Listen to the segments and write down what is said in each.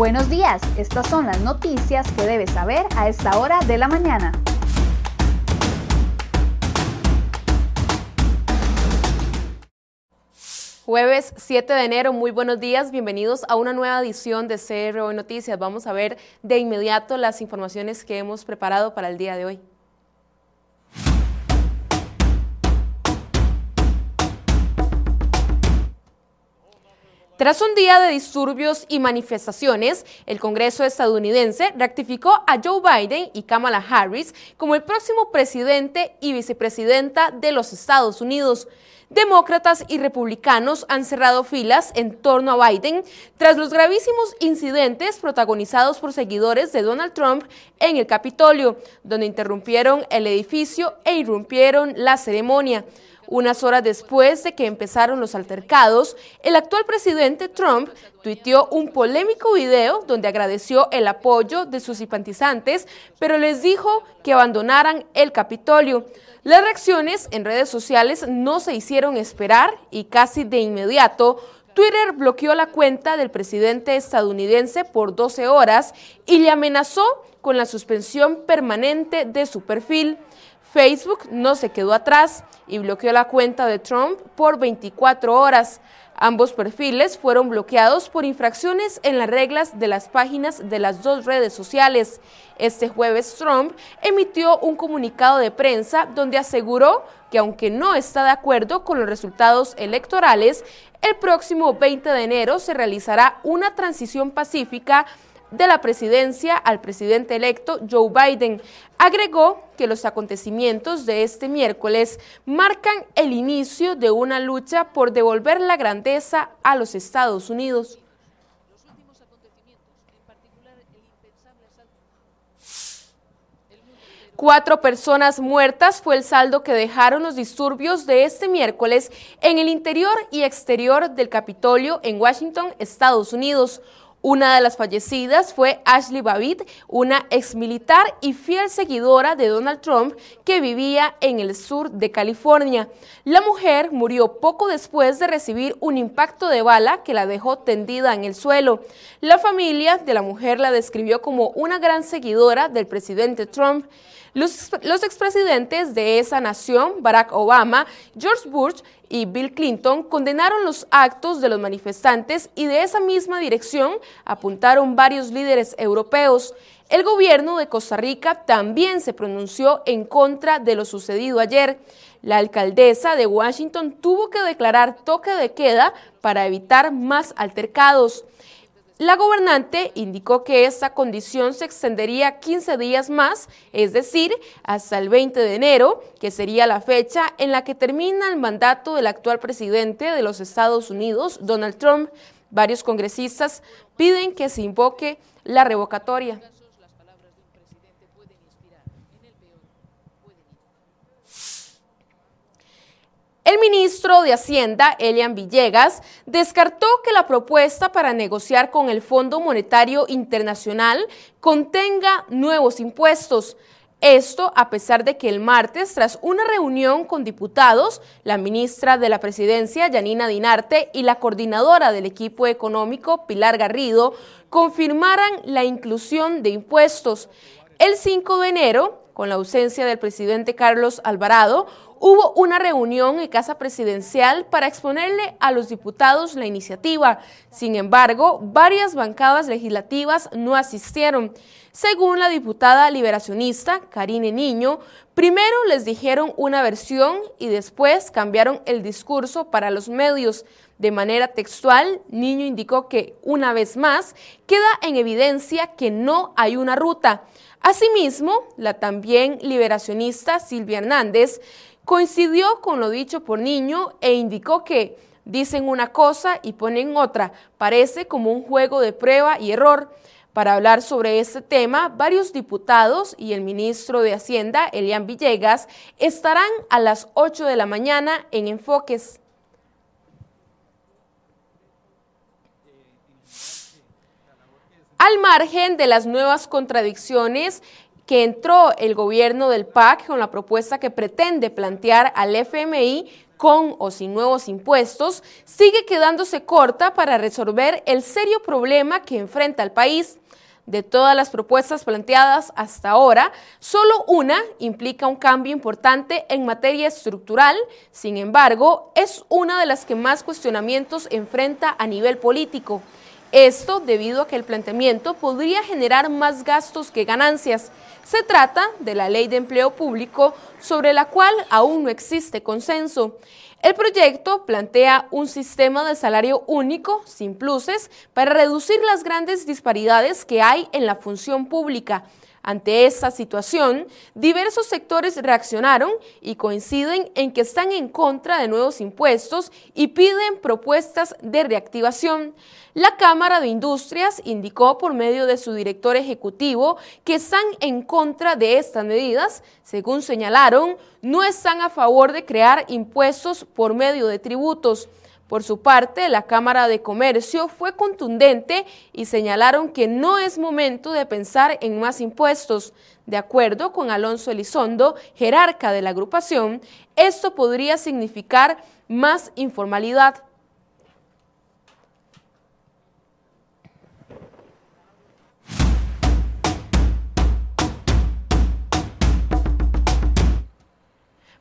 Buenos días, estas son las noticias que debes saber a esta hora de la mañana. Jueves 7 de enero, muy buenos días, bienvenidos a una nueva edición de CRO Noticias. Vamos a ver de inmediato las informaciones que hemos preparado para el día de hoy. Tras un día de disturbios y manifestaciones, el Congreso estadounidense rectificó a Joe Biden y Kamala Harris como el próximo presidente y vicepresidenta de los Estados Unidos. Demócratas y republicanos han cerrado filas en torno a Biden tras los gravísimos incidentes protagonizados por seguidores de Donald Trump en el Capitolio, donde interrumpieron el edificio e irrumpieron la ceremonia. Unas horas después de que empezaron los altercados, el actual presidente Trump tuiteó un polémico video donde agradeció el apoyo de sus simpatizantes, pero les dijo que abandonaran el Capitolio. Las reacciones en redes sociales no se hicieron esperar y casi de inmediato Twitter bloqueó la cuenta del presidente estadounidense por 12 horas y le amenazó con la suspensión permanente de su perfil. Facebook no se quedó atrás y bloqueó la cuenta de Trump por 24 horas. Ambos perfiles fueron bloqueados por infracciones en las reglas de las páginas de las dos redes sociales. Este jueves Trump emitió un comunicado de prensa donde aseguró que aunque no está de acuerdo con los resultados electorales, el próximo 20 de enero se realizará una transición pacífica de la presidencia al presidente electo Joe Biden. Agregó que los acontecimientos de este miércoles marcan el inicio de una lucha por devolver la grandeza a los Estados Unidos. Cuatro personas muertas fue el saldo que dejaron los disturbios de este miércoles en el interior y exterior del Capitolio en Washington, Estados Unidos. Una de las fallecidas fue Ashley Babbitt, una exmilitar y fiel seguidora de Donald Trump que vivía en el sur de California. La mujer murió poco después de recibir un impacto de bala que la dejó tendida en el suelo. La familia de la mujer la describió como una gran seguidora del presidente Trump. Los, expresidentes de esa nación, Barack Obama, George Bush y Bill Clinton condenaron los actos de los manifestantes y de esa misma dirección apuntaron varios líderes europeos. El gobierno de Costa Rica también se pronunció en contra de lo sucedido ayer. La alcaldesa de Washington tuvo que declarar toque de queda para evitar más altercados. La gobernante indicó que esta condición se extendería 15 días más, es decir, hasta el 20 de enero, que sería la fecha en la que termina el mandato del actual presidente de los Estados Unidos, Donald Trump. Varios congresistas piden que se invoque la revocatoria. El ministro de Hacienda, Elian Villegas, descartó que la propuesta para negociar con el Fondo Monetario Internacional contenga nuevos impuestos. Esto a pesar de que el martes, tras una reunión con diputados, la ministra de la Presidencia, Yanina Dinarte, y la coordinadora del equipo económico, Pilar Garrido, confirmaran la inclusión de impuestos. El 5 de enero, con la ausencia del presidente Carlos Alvarado, hubo una reunión en Casa Presidencial para exponerle a los diputados la iniciativa. Sin embargo, varias bancadas legislativas no asistieron. Según la diputada liberacionista Karine Niño, primero les dijeron una versión y después cambiaron el discurso para los medios. De manera textual, Niño indicó que, una vez más, queda en evidencia que no hay una ruta. Asimismo, la también liberacionista Silvia Hernández coincidió con lo dicho por Niño e indicó que dicen una cosa y ponen otra. Parece como un juego de prueba y error. Para hablar sobre este tema, varios diputados y el ministro de Hacienda, Elian Villegas, estarán a las 8 de la mañana en Enfoques. Al margen de las nuevas contradicciones que entró el gobierno del PAC con la propuesta que pretende plantear al FMI con o sin nuevos impuestos, sigue quedándose corta para resolver el serio problema que enfrenta el país. De todas las propuestas planteadas hasta ahora, solo una implica un cambio importante en materia estructural, sin embargo, es una de las que más cuestionamientos enfrenta a nivel político. Esto debido a que el planteamiento podría generar más gastos que ganancias. Se trata de la Ley de Empleo Público sobre la cual aún no existe consenso. El proyecto plantea un sistema de salario único, sin pluses, para reducir las grandes disparidades que hay en la función pública. Ante esta situación, diversos sectores reaccionaron y coinciden en que están en contra de nuevos impuestos y piden propuestas de reactivación. La Cámara de Industrias indicó por medio de su director ejecutivo que están en contra de estas medidas. Según señalaron, no están a favor de crear impuestos por medio de tributos. Por su parte, la Cámara de Comercio fue contundente y señalaron que no es momento de pensar en más impuestos. De acuerdo con Alonso Elizondo, jerarca de la agrupación, esto podría significar más informalidad.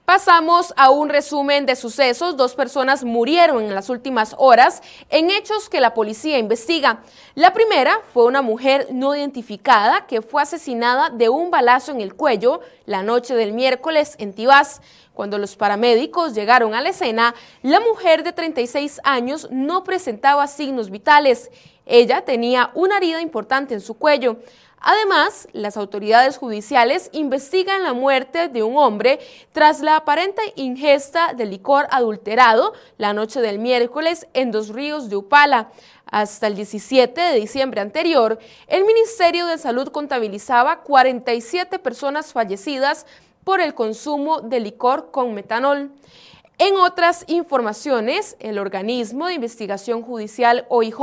Pasamos a un resumen de sucesos. Dos personas murieron en las últimas horas en hechos que la policía investiga. La primera fue una mujer no identificada que fue asesinada de un balazo en el cuello la noche del miércoles en Tibás. Cuando los paramédicos llegaron a la escena, la mujer de 36 años no presentaba signos vitales. Ella tenía una herida importante en su cuello. Además, las autoridades judiciales investigan la muerte de un hombre tras la aparente ingesta de licor adulterado la noche del miércoles en Dos Ríos de Upala. Hasta el 17 de diciembre anterior, el Ministerio de Salud contabilizaba 47 personas fallecidas por el consumo de licor con metanol. En otras informaciones, el organismo de investigación judicial OIJ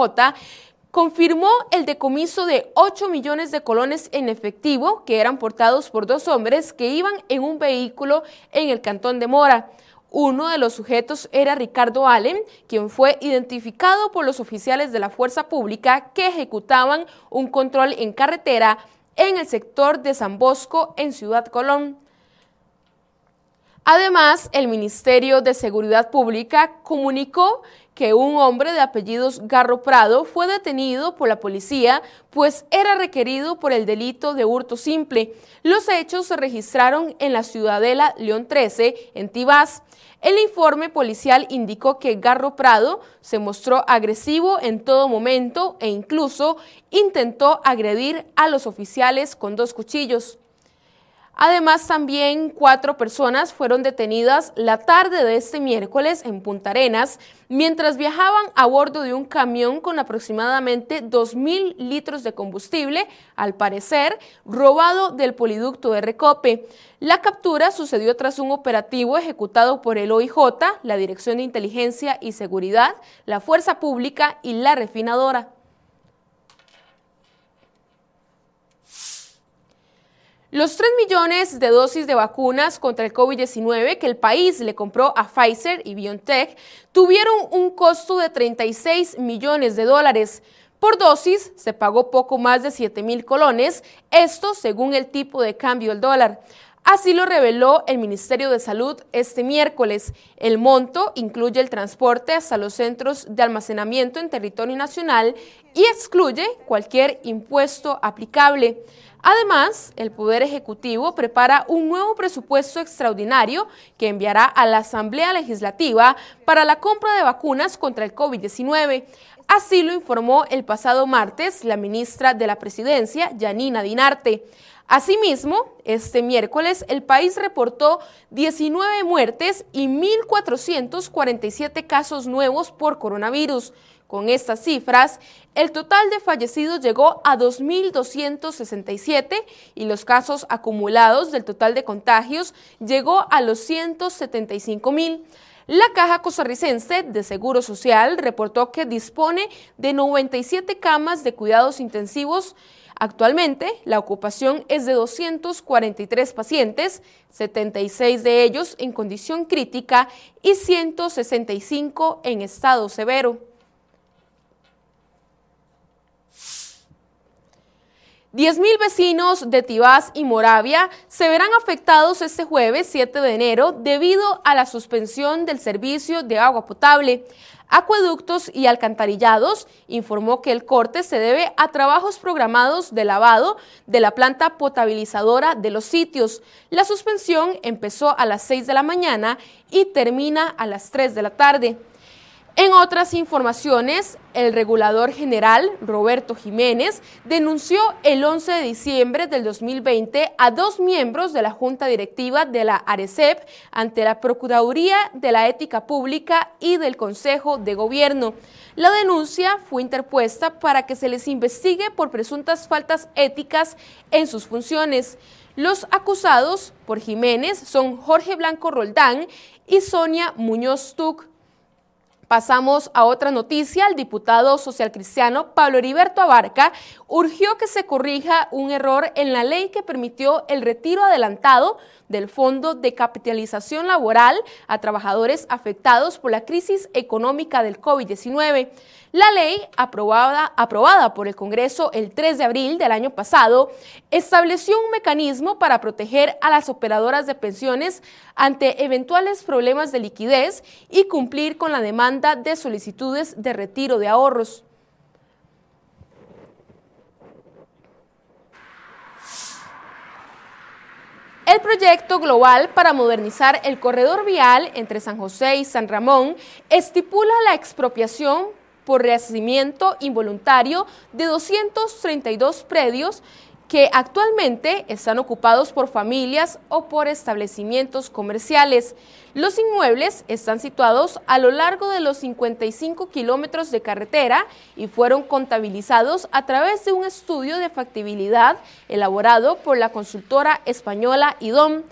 confirmó el decomiso de 8 millones de colones en efectivo que eran portados por dos hombres que iban en un vehículo en el cantón de Mora. Uno de los sujetos era Ricardo Allen, quien fue identificado por los oficiales de la fuerza pública que ejecutaban un control en carretera en el sector de San Bosco, en Ciudad Colón. Además, el Ministerio de Seguridad Pública comunicó que un hombre de apellidos Garro Prado fue detenido por la policía, pues era requerido por el delito de hurto simple. Los hechos se registraron en la ciudadela León 13, en Tibás. El informe policial indicó que Garro Prado se mostró agresivo en todo momento e incluso intentó agredir a los oficiales con dos cuchillos. Además, también cuatro personas fueron detenidas la tarde de este miércoles en Punta Arenas mientras viajaban a bordo de un camión con aproximadamente 2.000 litros de combustible, al parecer robado del poliducto de Recope. La captura sucedió tras un operativo ejecutado por el OIJ, la Dirección de Inteligencia y Seguridad, la Fuerza Pública y la refinadora. Los 3 millones de dosis de vacunas contra el COVID-19 que el país le compró a Pfizer y BioNTech tuvieron un costo de 36 millones de dólares. Por dosis se pagó poco más de 7 mil colones, esto según el tipo de cambio del dólar. Así lo reveló el Ministerio de Salud este miércoles. El monto incluye el transporte hasta los centros de almacenamiento en territorio nacional y excluye cualquier impuesto aplicable. Además, el Poder Ejecutivo prepara un nuevo presupuesto extraordinario que enviará a la Asamblea Legislativa para la compra de vacunas contra el COVID-19. Así lo informó el pasado martes la ministra de la Presidencia, Yanina Dinarte. Asimismo, este miércoles el país reportó 19 muertes y 1.447 casos nuevos por coronavirus. Con estas cifras, el total de fallecidos llegó a 2.267 y los casos acumulados del total de contagios llegó a los 175.000. La Caja Costarricense de Seguro Social reportó que dispone de 97 camas de cuidados intensivos Actualmente, la ocupación es de 243 pacientes, 76 de ellos en condición crítica y 165 en estado severo. 10.000 vecinos de Tibás y Moravia se verán afectados este jueves 7 de enero debido a la suspensión del servicio de agua potable. Acueductos y Alcantarillados informó que el corte se debe a trabajos programados de lavado de la planta potabilizadora de los sitios. La suspensión empezó a las 6 de la mañana y termina a las 3 de la tarde. En otras informaciones, el regulador general Roberto Jiménez denunció el 11 de diciembre del 2020 a dos miembros de la Junta Directiva de la ARECEP ante la Procuraduría de la Ética Pública y del Consejo de Gobierno. La denuncia fue interpuesta para que se les investigue por presuntas faltas éticas en sus funciones. Los acusados por Jiménez son Jorge Blanco Roldán y Sonia Muñoz Tuc. Pasamos a otra noticia. El diputado socialcristiano Pablo Heriberto Abarca urgió que se corrija un error en la ley que permitió el retiro adelantado del Fondo de Capitalización Laboral a trabajadores afectados por la crisis económica del COVID-19. La ley, aprobada, aprobada por el Congreso el 3 de abril del año pasado, estableció un mecanismo para proteger a las operadoras de pensiones ante eventuales problemas de liquidez y cumplir con la demanda de solicitudes de retiro de ahorros. El proyecto global para modernizar el corredor vial entre San José y San Ramón estipula la expropiación por rehacimiento involuntario de 232 predios que actualmente están ocupados por familias o por establecimientos comerciales. Los inmuebles están situados a lo largo de los 55 kilómetros de carretera y fueron contabilizados a través de un estudio de factibilidad elaborado por la consultora española IDOM.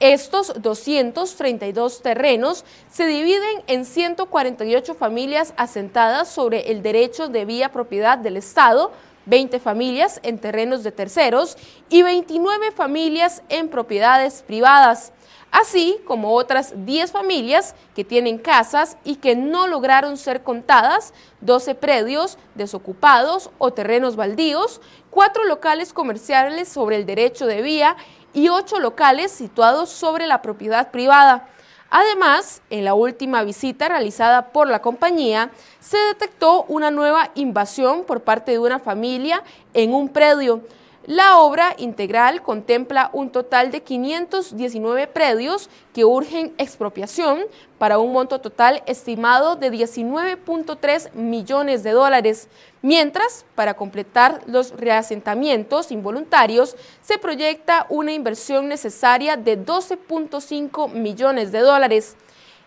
Estos 232 terrenos se dividen en 148 familias asentadas sobre el derecho de vía propiedad del Estado, 20 familias en terrenos de terceros y 29 familias en propiedades privadas, así como otras 10 familias que tienen casas y que no lograron ser contadas, 12 predios desocupados o terrenos baldíos, 4 locales comerciales sobre el derecho de vía y 8 locales situados sobre la propiedad privada. Además, en la última visita realizada por la compañía, se detectó una nueva invasión por parte de una familia en un predio. La obra integral contempla un total de 519 predios que urgen expropiación para un monto total estimado de 19.3 millones de dólares, mientras para completar los reasentamientos involuntarios se proyecta una inversión necesaria de 12.5 millones de dólares.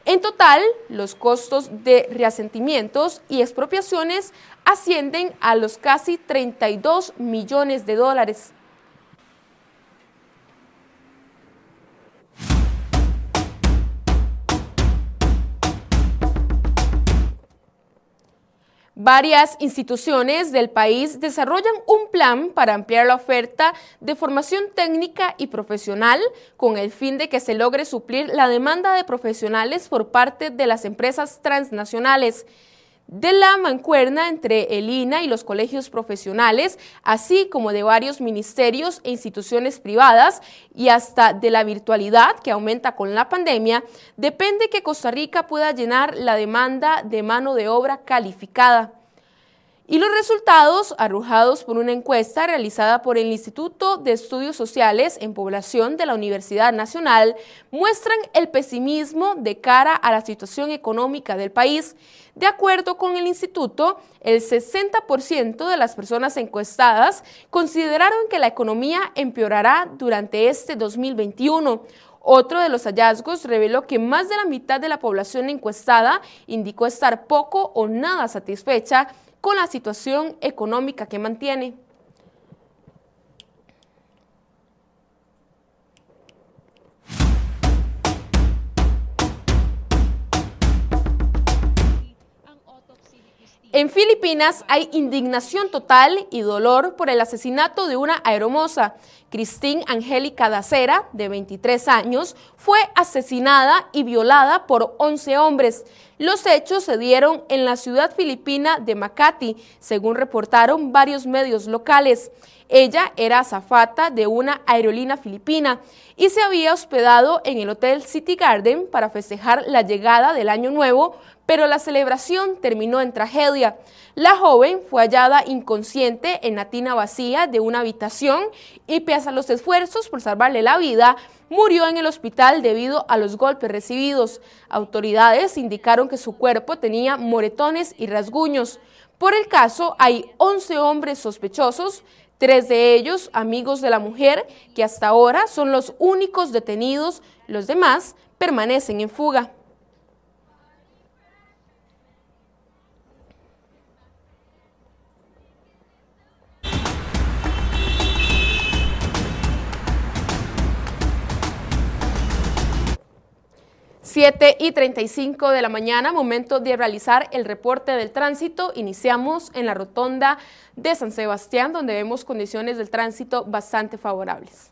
En total, los costos de reasentimientos y expropiaciones ascienden a los casi 32 millones de dólares. Varias instituciones del país desarrollan un plan para ampliar la oferta de formación técnica y profesional con el fin de que se logre suplir la demanda de profesionales por parte de las empresas transnacionales de la mancuerna entre el INA y los colegios profesionales, así como de varios ministerios e instituciones privadas y hasta de la virtualidad que aumenta con la pandemia, depende que Costa Rica pueda llenar la demanda de mano de obra calificada. Y los resultados, arrojados por una encuesta realizada por el Instituto de Estudios Sociales en Población de la Universidad Nacional, muestran el pesimismo de cara a la situación económica del país. De acuerdo con el instituto, el 60% de las personas encuestadas consideraron que la economía empeorará durante este 2021. Otro de los hallazgos reveló que más de la mitad de la población encuestada indicó estar poco o nada satisfecha con la situación económica que mantiene. En Filipinas hay indignación total y dolor por el asesinato de una aeromoza. Christine Angélica Dacera, de 23 años, fue asesinada y violada por 11 hombres. Los hechos se dieron en la ciudad filipina de Makati, según reportaron varios medios locales. Ella era azafata de una aerolínea filipina y se había hospedado en el Hotel City Garden para festejar la llegada del Año Nuevo, pero la celebración terminó en tragedia. La joven fue hallada inconsciente en la tina vacía de una habitación y pese a los esfuerzos por salvarle la vida, murió en el hospital debido a los golpes recibidos. Autoridades indicaron que su cuerpo tenía moretones y rasguños. Por el caso, hay 11 hombres sospechosos, tres de ellos amigos de la mujer, que hasta ahora son los únicos detenidos, los demás permanecen en fuga. 7 y 35 de la mañana, momento de realizar el reporte del tránsito. Iniciamos en la rotonda de San Sebastián, donde vemos condiciones del tránsito bastante favorables.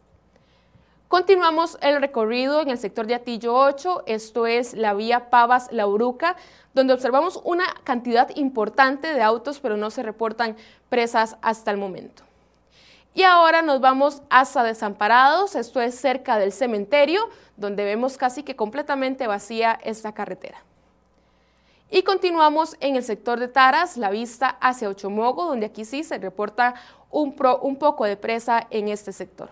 Continuamos el recorrido en el sector de Atillo 8, esto es la vía Pavas-Lauruca, donde observamos una cantidad importante de autos, pero no se reportan presas hasta el momento. Y ahora nos vamos hasta Desamparados, esto es cerca del cementerio, donde vemos casi que completamente vacía esta carretera. Y continuamos en el sector de Taras, la vista hacia Ochomogo, donde aquí sí se reporta un, un poco de presa en este sector.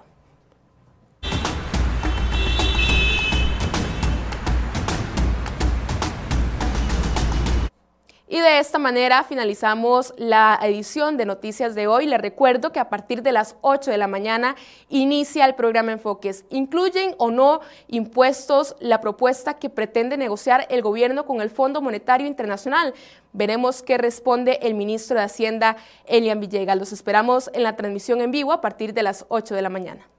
Y de esta manera finalizamos la edición de Noticias de hoy. Les recuerdo que a partir de las 8 de la mañana inicia el programa Enfoques. ¿Incluyen o no impuestos la propuesta que pretende negociar el gobierno con el Fondo Monetario Internacional? Veremos qué responde el ministro de Hacienda, Elian Villegas. Los esperamos en la transmisión en vivo a partir de las 8 de la mañana.